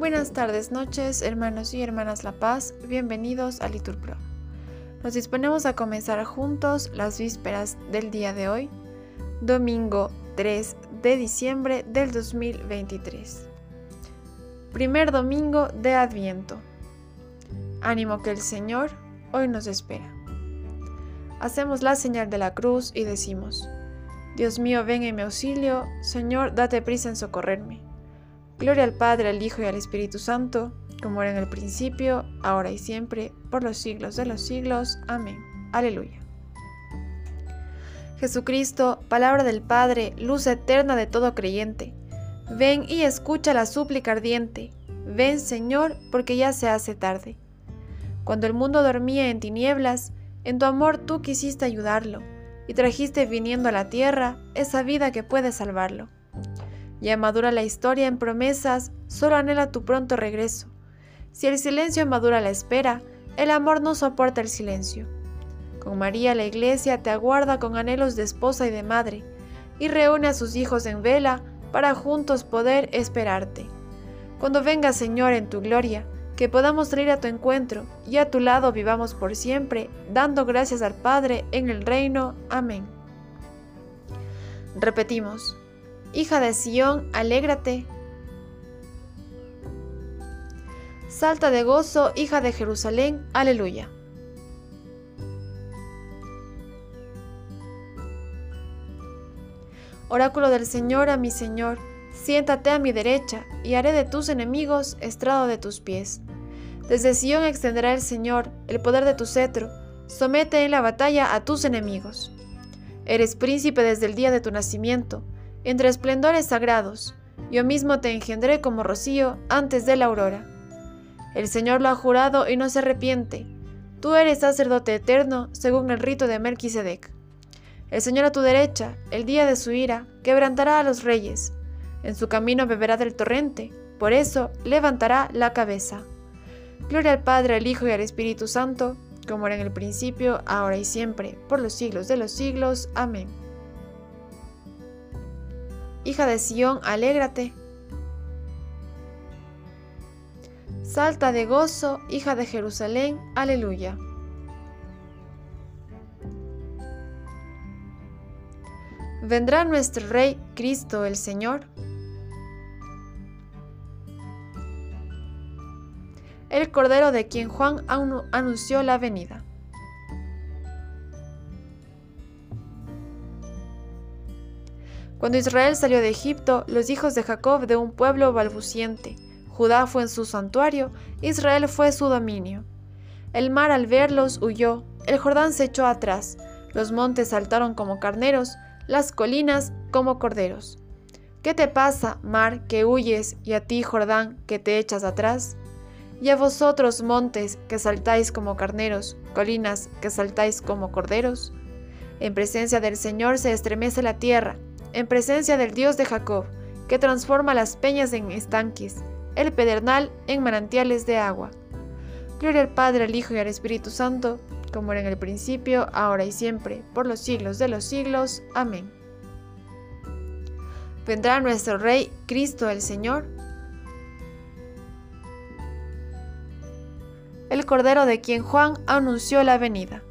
Buenas tardes, noches, hermanos y hermanas La Paz, bienvenidos a Liturpro. Nos disponemos a comenzar juntos las vísperas del día de hoy, domingo 3 de diciembre del 2023. Primer domingo de Adviento. Ánimo que el Señor hoy nos espera. Hacemos la señal de la cruz y decimos, Dios mío, ven en mi auxilio, Señor, date prisa en socorrerme. Gloria al Padre, al Hijo y al Espíritu Santo, como era en el principio, ahora y siempre, por los siglos de los siglos. Amén. Aleluya. Jesucristo, palabra del Padre, luz eterna de todo creyente, ven y escucha la súplica ardiente. Ven, Señor, porque ya se hace tarde. Cuando el mundo dormía en tinieblas, en tu amor tú quisiste ayudarlo, y trajiste viniendo a la tierra esa vida que puede salvarlo. Ya madura la historia en promesas, solo anhela tu pronto regreso. Si el silencio madura la espera, el amor no soporta el silencio. Con María la iglesia te aguarda con anhelos de esposa y de madre, y reúne a sus hijos en vela para juntos poder esperarte. Cuando venga Señor en tu gloria, que podamos salir a tu encuentro y a tu lado vivamos por siempre, dando gracias al Padre en el reino. Amén. Repetimos. Hija de Sión, alégrate. Salta de gozo, hija de Jerusalén, aleluya. Oráculo del Señor a mi Señor, siéntate a mi derecha, y haré de tus enemigos estrado de tus pies. Desde Sión extenderá el Señor el poder de tu cetro, somete en la batalla a tus enemigos. Eres príncipe desde el día de tu nacimiento, entre esplendores sagrados, yo mismo te engendré como rocío antes de la aurora. El Señor lo ha jurado y no se arrepiente. Tú eres sacerdote eterno según el rito de Melquisedec. El Señor a tu derecha, el día de su ira, quebrantará a los reyes. En su camino beberá del torrente, por eso levantará la cabeza. Gloria al Padre, al Hijo y al Espíritu Santo, como era en el principio, ahora y siempre, por los siglos de los siglos. Amén. Hija de Sión, alégrate. Salta de gozo, hija de Jerusalén, aleluya. Vendrá nuestro Rey Cristo el Señor. El Cordero de quien Juan anunció la venida. Cuando Israel salió de Egipto, los hijos de Jacob de un pueblo balbuciente, Judá fue en su santuario, Israel fue su dominio. El mar al verlos huyó, el Jordán se echó atrás, los montes saltaron como carneros, las colinas como corderos. ¿Qué te pasa, mar, que huyes, y a ti, Jordán, que te echas atrás? Y a vosotros, montes, que saltáis como carneros, colinas, que saltáis como corderos? En presencia del Señor se estremece la tierra, en presencia del Dios de Jacob, que transforma las peñas en estanques, el pedernal en manantiales de agua. Gloria al Padre, al Hijo y al Espíritu Santo, como era en el principio, ahora y siempre, por los siglos de los siglos. Amén. Vendrá nuestro Rey, Cristo el Señor, el Cordero de quien Juan anunció la venida.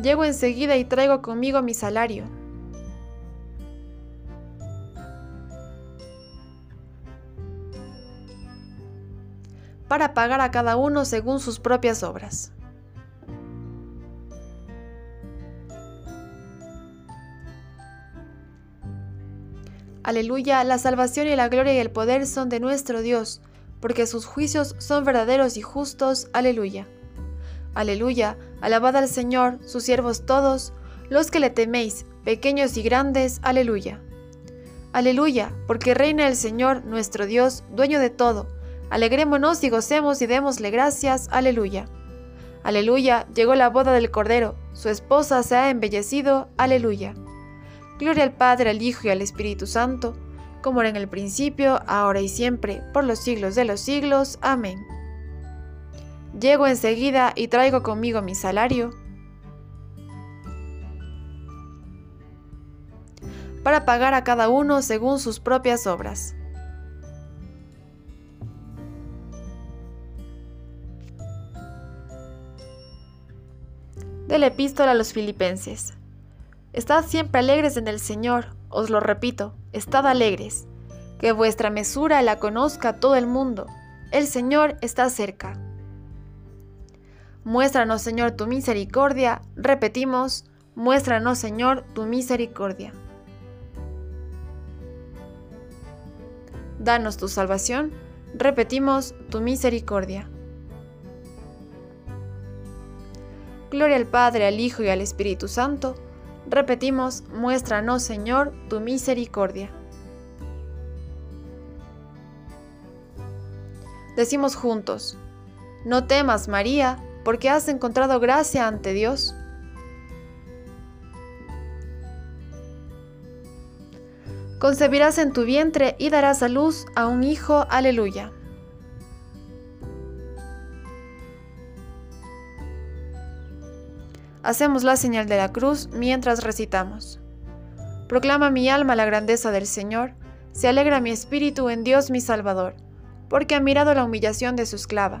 Llego enseguida y traigo conmigo mi salario. para pagar a cada uno según sus propias obras. Aleluya, la salvación y la gloria y el poder son de nuestro Dios, porque sus juicios son verdaderos y justos. Aleluya. Aleluya, alabad al Señor, sus siervos todos, los que le teméis, pequeños y grandes, aleluya. Aleluya, porque reina el Señor, nuestro Dios, dueño de todo. Alegrémonos y gocemos y démosle gracias, aleluya. Aleluya, llegó la boda del Cordero, su esposa se ha embellecido, aleluya. Gloria al Padre, al Hijo y al Espíritu Santo, como era en el principio, ahora y siempre, por los siglos de los siglos. Amén. Llego enseguida y traigo conmigo mi salario. para pagar a cada uno según sus propias obras. De la epístola a los filipenses. Estad siempre alegres en el Señor, os lo repito, estad alegres. Que vuestra mesura la conozca todo el mundo. El Señor está cerca. Muéstranos, Señor, tu misericordia. Repetimos, muéstranos, Señor, tu misericordia. Danos tu salvación. Repetimos, tu misericordia. Gloria al Padre, al Hijo y al Espíritu Santo. Repetimos, muéstranos, Señor, tu misericordia. Decimos juntos, no temas, María, porque has encontrado gracia ante Dios. Concebirás en tu vientre y darás a luz a un hijo, aleluya. Hacemos la señal de la cruz mientras recitamos. Proclama mi alma la grandeza del Señor, se alegra mi espíritu en Dios mi Salvador, porque ha mirado la humillación de su esclava.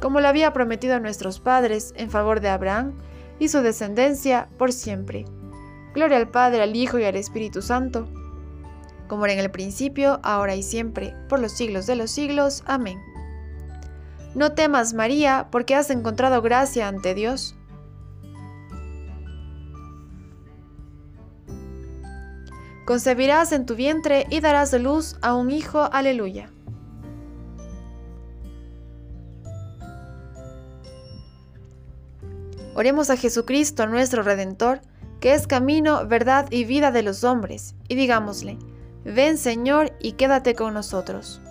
como lo había prometido a nuestros padres en favor de Abraham y su descendencia por siempre. Gloria al Padre, al Hijo y al Espíritu Santo, como era en el principio, ahora y siempre, por los siglos de los siglos. Amén. No temas, María, porque has encontrado gracia ante Dios. Concebirás en tu vientre y darás de luz a un hijo. Aleluya. Oremos a Jesucristo, nuestro Redentor, que es camino, verdad y vida de los hombres, y digámosle, ven Señor y quédate con nosotros.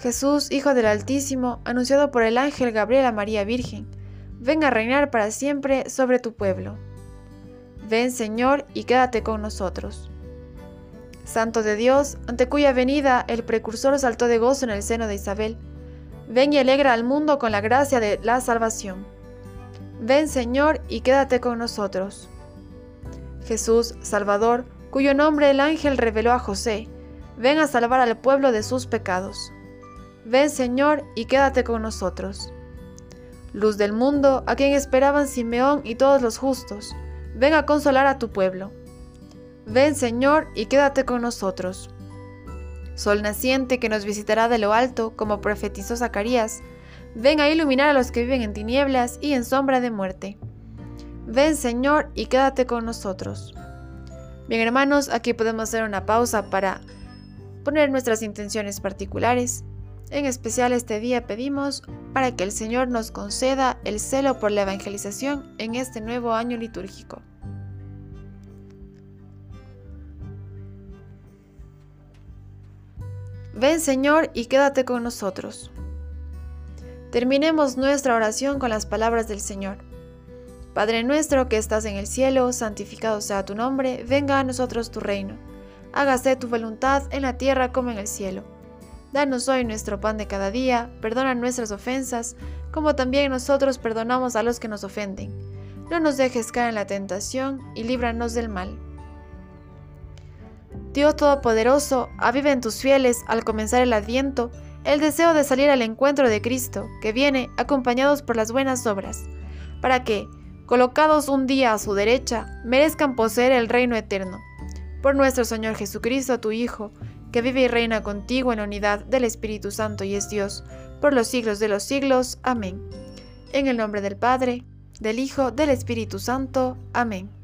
Jesús, Hijo del Altísimo, anunciado por el ángel Gabriel a María Virgen, ven a reinar para siempre sobre tu pueblo. Ven, Señor, y quédate con nosotros. Santo de Dios, ante cuya venida el precursor saltó de gozo en el seno de Isabel, ven y alegra al mundo con la gracia de la salvación. Ven, Señor, y quédate con nosotros. Jesús, Salvador, cuyo nombre el ángel reveló a José, ven a salvar al pueblo de sus pecados. Ven Señor y quédate con nosotros. Luz del mundo, a quien esperaban Simeón y todos los justos, ven a consolar a tu pueblo. Ven Señor y quédate con nosotros. Sol naciente que nos visitará de lo alto, como profetizó Zacarías, ven a iluminar a los que viven en tinieblas y en sombra de muerte. Ven Señor y quédate con nosotros. Bien hermanos, aquí podemos hacer una pausa para poner nuestras intenciones particulares en especial este día pedimos para que el Señor nos conceda el celo por la evangelización en este nuevo año litúrgico. Ven Señor y quédate con nosotros. Terminemos nuestra oración con las palabras del Señor. Padre nuestro que estás en el cielo, santificado sea tu nombre, venga a nosotros tu reino. Hágase tu voluntad en la tierra como en el cielo. Danos hoy nuestro pan de cada día, perdona nuestras ofensas, como también nosotros perdonamos a los que nos ofenden. No nos dejes caer en la tentación y líbranos del mal. Dios Todopoderoso, aviva en tus fieles al comenzar el adviento el deseo de salir al encuentro de Cristo, que viene acompañados por las buenas obras, para que, colocados un día a su derecha, merezcan poseer el reino eterno. Por nuestro Señor Jesucristo, tu Hijo, que vive y reina contigo en la unidad del Espíritu Santo y es Dios, por los siglos de los siglos. Amén. En el nombre del Padre, del Hijo, del Espíritu Santo. Amén.